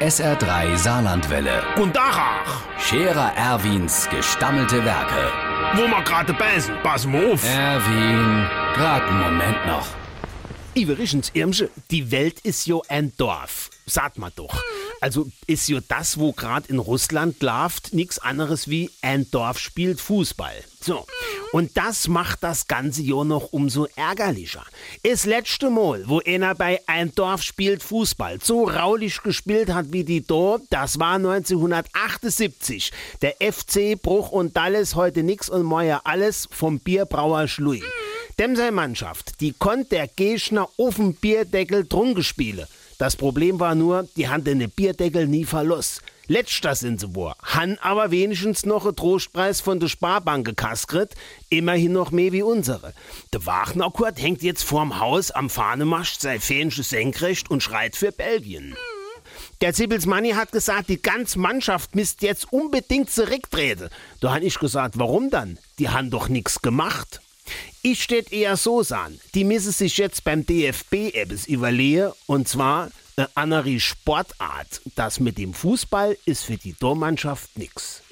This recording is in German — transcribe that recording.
SR3 Saarlandwelle. Und Dachach, Scherer Erwins gestammelte Werke. wo wir gerade beißen, pass mal auf. Erwin, grad einen Moment noch. Iverichens Irmsche, die Welt ist jo ein Dorf. Sagt man doch. Also ist jo das, wo grad in Russland läuft, nix anderes wie ein Dorf spielt Fußball. So. Und das macht das ganze jo noch umso ärgerlicher. Das letzte Mal, wo einer bei ein Dorf spielt Fußball so raulich gespielt hat wie die do, das war 1978. Der FC Bruch und Dalles heute nix und morgen alles vom Bierbrauer Schlui. Dem sei Mannschaft, die konnt der Gegner auf dem Bierdeckel drunge spielen. Das Problem war nur, die haben den Bierdeckel nie verlost. Letzter sind sie wohl, han aber wenigstens noch einen Trostpreis von der Sparbank gekaskret, immerhin noch mehr wie unsere. Der Wagner Kurt hängt jetzt vorm Haus am Fahnemast sei fähnische senkrecht und schreit für Belgien. Der Zippels Manni hat gesagt, die ganze Mannschaft müsst jetzt unbedingt zurücktreten. Da han ich gesagt, warum dann? Die han doch nix gemacht. Ich steht eher so san. Die müssen sich jetzt beim DFB etwas überlegen, und zwar eine andere Sportart. Das mit dem Fußball ist für die Tormannschaft nix.